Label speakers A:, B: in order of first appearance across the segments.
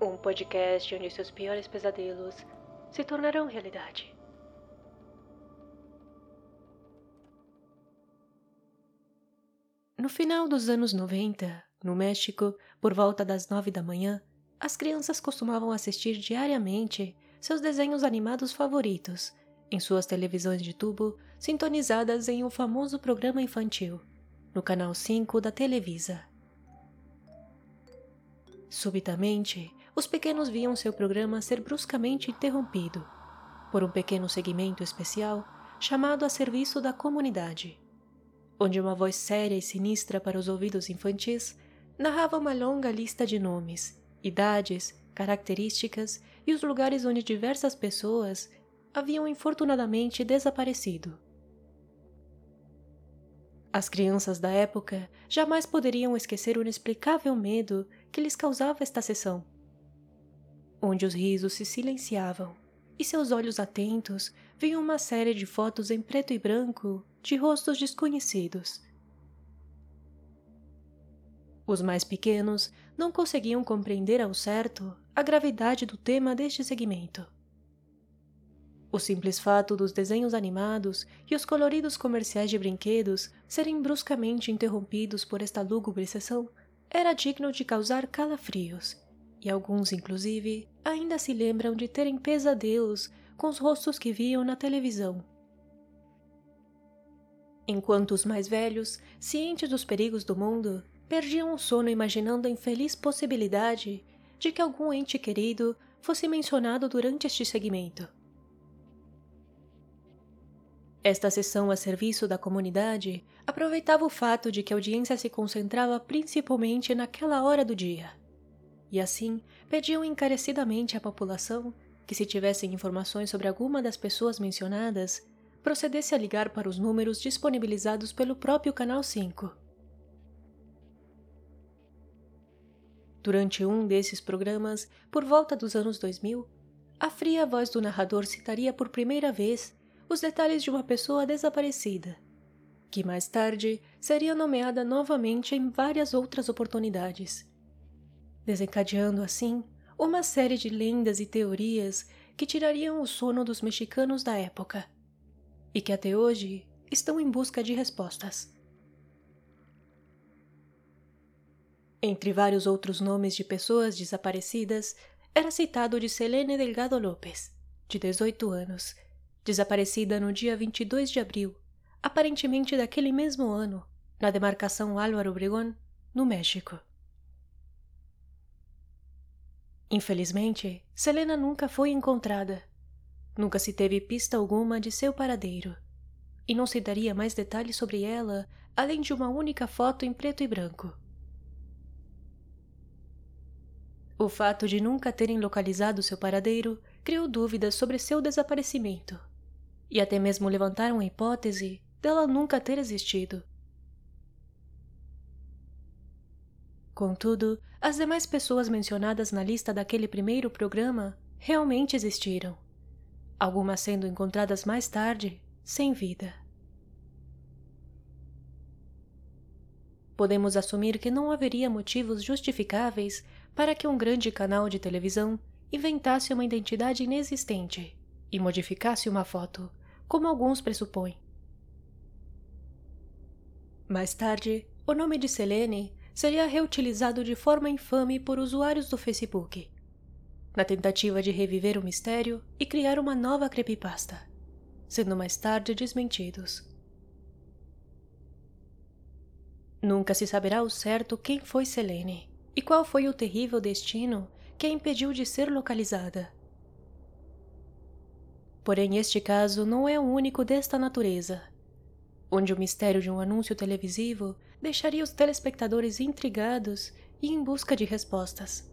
A: Um podcast onde seus piores pesadelos se tornarão realidade. No final dos anos 90, no México, por volta das nove da manhã, as crianças costumavam assistir diariamente seus desenhos animados favoritos em suas televisões de tubo sintonizadas em um famoso programa infantil, no canal 5 da Televisa. Subitamente, os pequenos viam seu programa ser bruscamente interrompido por um pequeno segmento especial chamado a serviço da comunidade, onde uma voz séria e sinistra para os ouvidos infantis narrava uma longa lista de nomes, idades, características e os lugares onde diversas pessoas haviam infortunadamente desaparecido. As crianças da época jamais poderiam esquecer o inexplicável medo que lhes causava esta sessão, onde os risos se silenciavam e seus olhos atentos viam uma série de fotos em preto e branco de rostos desconhecidos. Os mais pequenos não conseguiam compreender ao certo a gravidade do tema deste segmento. O simples fato dos desenhos animados e os coloridos comerciais de brinquedos serem bruscamente interrompidos por esta lúgubre sessão era digno de causar calafrios, e alguns, inclusive, ainda se lembram de terem pesadelos com os rostos que viam na televisão. Enquanto os mais velhos, cientes dos perigos do mundo, perdiam o sono imaginando a infeliz possibilidade de que algum ente querido fosse mencionado durante este segmento. Esta sessão a serviço da comunidade aproveitava o fato de que a audiência se concentrava principalmente naquela hora do dia. E assim, pediam encarecidamente à população que, se tivessem informações sobre alguma das pessoas mencionadas, procedesse a ligar para os números disponibilizados pelo próprio Canal 5. Durante um desses programas, por volta dos anos 2000, a fria voz do narrador citaria por primeira vez os detalhes de uma pessoa desaparecida, que mais tarde seria nomeada novamente em várias outras oportunidades, desencadeando assim uma série de lendas e teorias que tirariam o sono dos mexicanos da época e que até hoje estão em busca de respostas. Entre vários outros nomes de pessoas desaparecidas, era citado o de Selene Delgado Lopes, de 18 anos, desaparecida no dia 22 de abril, aparentemente daquele mesmo ano, na demarcação Álvaro Obregón, no México. Infelizmente, Selena nunca foi encontrada. Nunca se teve pista alguma de seu paradeiro. E não se daria mais detalhes sobre ela, além de uma única foto em preto e branco. O fato de nunca terem localizado seu paradeiro criou dúvidas sobre seu desaparecimento e até mesmo levantaram a hipótese dela nunca ter existido. Contudo, as demais pessoas mencionadas na lista daquele primeiro programa realmente existiram, algumas sendo encontradas mais tarde sem vida. Podemos assumir que não haveria motivos justificáveis para que um grande canal de televisão inventasse uma identidade inexistente e modificasse uma foto, como alguns pressupõem. Mais tarde, o nome de Selene seria reutilizado de forma infame por usuários do Facebook, na tentativa de reviver o mistério e criar uma nova creepypasta, sendo mais tarde desmentidos. Nunca se saberá ao certo quem foi Selene e qual foi o terrível destino que a impediu de ser localizada. Porém, este caso não é o único desta natureza, onde o mistério de um anúncio televisivo deixaria os telespectadores intrigados e em busca de respostas.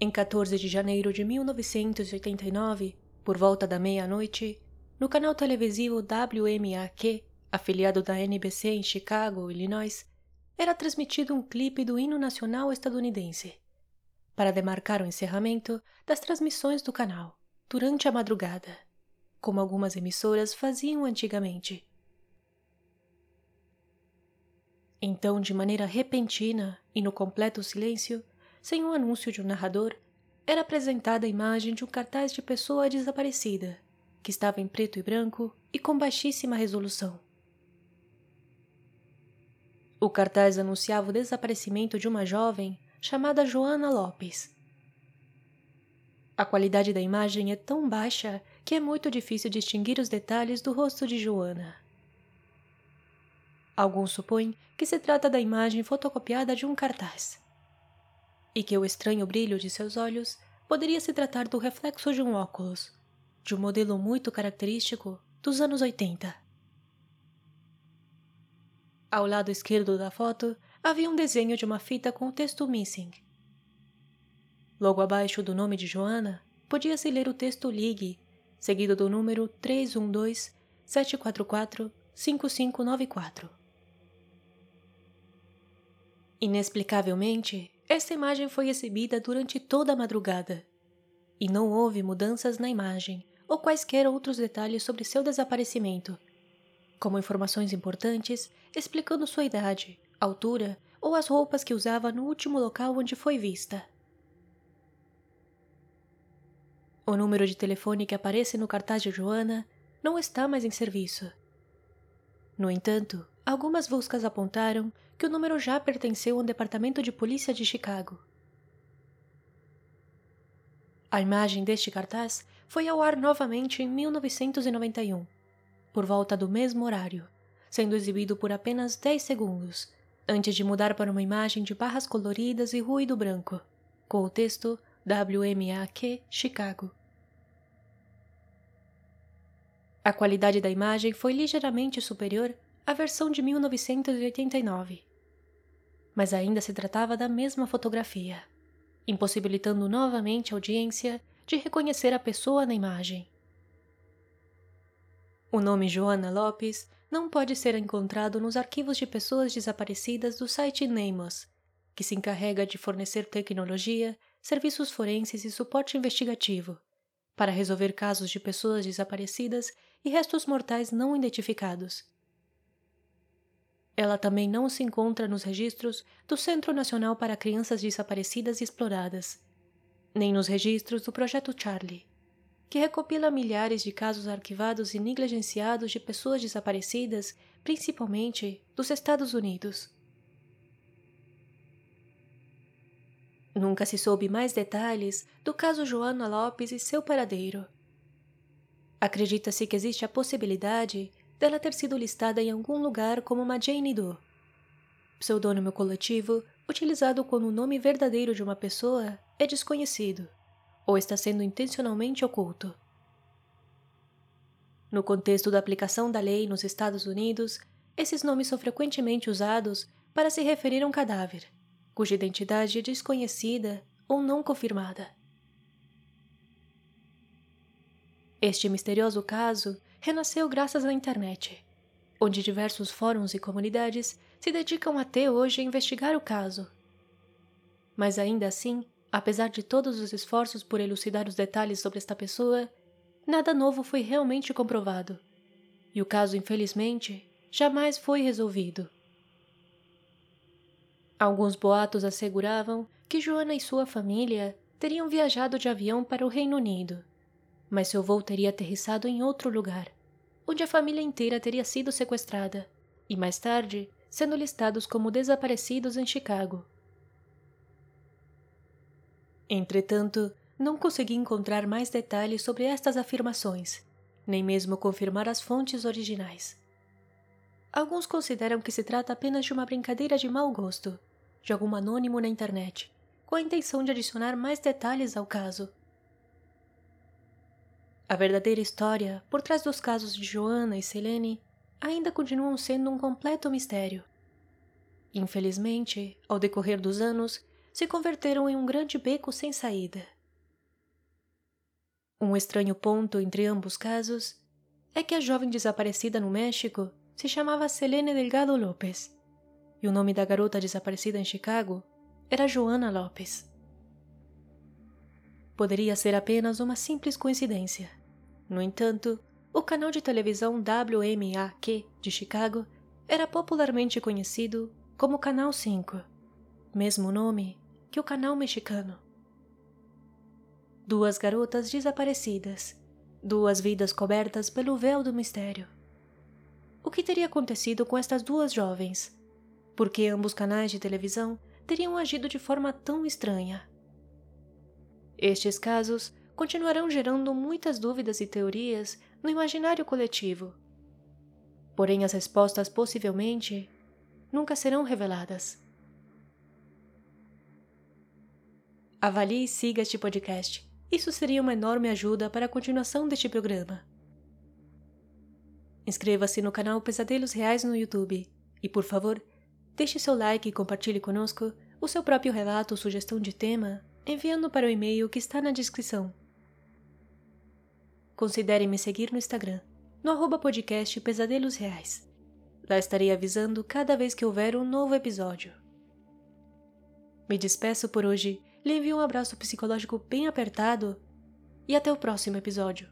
A: Em 14 de janeiro de 1989, por volta da meia-noite, no canal televisivo WMAQ, afiliado da NBC em Chicago, Illinois, era transmitido um clipe do hino nacional estadunidense para demarcar o encerramento das transmissões do canal durante a madrugada, como algumas emissoras faziam antigamente. Então, de maneira repentina e no completo silêncio, sem o anúncio de um narrador, era apresentada a imagem de um cartaz de pessoa desaparecida, que estava em preto e branco e com baixíssima resolução. O cartaz anunciava o desaparecimento de uma jovem chamada Joana Lopes. A qualidade da imagem é tão baixa que é muito difícil distinguir os detalhes do rosto de Joana. Alguns supõem que se trata da imagem fotocopiada de um cartaz. E que o estranho brilho de seus olhos poderia se tratar do reflexo de um óculos, de um modelo muito característico dos anos 80. Ao lado esquerdo da foto havia um desenho de uma fita com o texto Missing. Logo abaixo do nome de Joana, podia-se ler o texto Ligue, seguido do número 312 744 5594. Inexplicavelmente, esta imagem foi exibida durante toda a madrugada. E não houve mudanças na imagem ou quaisquer outros detalhes sobre seu desaparecimento, como informações importantes explicando sua idade, altura ou as roupas que usava no último local onde foi vista. O número de telefone que aparece no cartaz de Joana não está mais em serviço. No entanto, algumas buscas apontaram que o número já pertenceu ao Departamento de Polícia de Chicago. A imagem deste cartaz foi ao ar novamente em 1991, por volta do mesmo horário, sendo exibido por apenas 10 segundos, antes de mudar para uma imagem de barras coloridas e ruído branco, com o texto WMAQ Chicago. A qualidade da imagem foi ligeiramente superior à versão de 1989 mas ainda se tratava da mesma fotografia, impossibilitando novamente a audiência de reconhecer a pessoa na imagem. O nome Joana Lopes não pode ser encontrado nos arquivos de pessoas desaparecidas do site Neimos, que se encarrega de fornecer tecnologia, serviços forenses e suporte investigativo para resolver casos de pessoas desaparecidas e restos mortais não identificados ela também não se encontra nos registros do Centro Nacional para Crianças Desaparecidas e Exploradas, nem nos registros do Projeto Charlie, que recopila milhares de casos arquivados e negligenciados de pessoas desaparecidas, principalmente dos Estados Unidos. Nunca se soube mais detalhes do caso Joana Lopes e seu paradeiro. Acredita-se que existe a possibilidade dela ter sido listada em algum lugar como uma Jane Doe. Pseudônimo coletivo, utilizado como o nome verdadeiro de uma pessoa, é desconhecido, ou está sendo intencionalmente oculto. No contexto da aplicação da lei nos Estados Unidos, esses nomes são frequentemente usados para se referir a um cadáver, cuja identidade é desconhecida ou não confirmada. Este misterioso caso renasceu graças à internet, onde diversos fóruns e comunidades se dedicam até hoje a investigar o caso. Mas ainda assim, apesar de todos os esforços por elucidar os detalhes sobre esta pessoa, nada novo foi realmente comprovado. E o caso, infelizmente, jamais foi resolvido. Alguns boatos asseguravam que Joana e sua família teriam viajado de avião para o Reino Unido mas seu voo teria aterrissado em outro lugar, onde a família inteira teria sido sequestrada e mais tarde sendo listados como desaparecidos em Chicago. Entretanto, não consegui encontrar mais detalhes sobre estas afirmações, nem mesmo confirmar as fontes originais. Alguns consideram que se trata apenas de uma brincadeira de mau gosto, de algum anônimo na internet, com a intenção de adicionar mais detalhes ao caso a verdadeira história por trás dos casos de Joana e Selene ainda continuam sendo um completo mistério. Infelizmente, ao decorrer dos anos, se converteram em um grande beco sem saída. Um estranho ponto entre ambos casos é que a jovem desaparecida no México se chamava Selene Delgado Lopes e o nome da garota desaparecida em Chicago era Joana Lopes. Poderia ser apenas uma simples coincidência. No entanto, o canal de televisão WMAQ de Chicago era popularmente conhecido como Canal 5, mesmo nome que o canal mexicano. Duas garotas desaparecidas, duas vidas cobertas pelo véu do mistério. O que teria acontecido com estas duas jovens? Por que ambos canais de televisão teriam agido de forma tão estranha? Estes casos continuarão gerando muitas dúvidas e teorias no imaginário coletivo. Porém, as respostas possivelmente nunca serão reveladas. Avalie e siga este podcast. Isso seria uma enorme ajuda para a continuação deste programa. Inscreva-se no canal Pesadelos Reais no YouTube e, por favor, deixe seu like e compartilhe conosco o seu próprio relato ou sugestão de tema enviando para o e-mail que está na descrição. Considere me seguir no Instagram, no arroba podcast Pesadelos Reais. Lá estarei avisando cada vez que houver um novo episódio. Me despeço por hoje, lhe envio um abraço psicológico bem apertado e até o próximo episódio.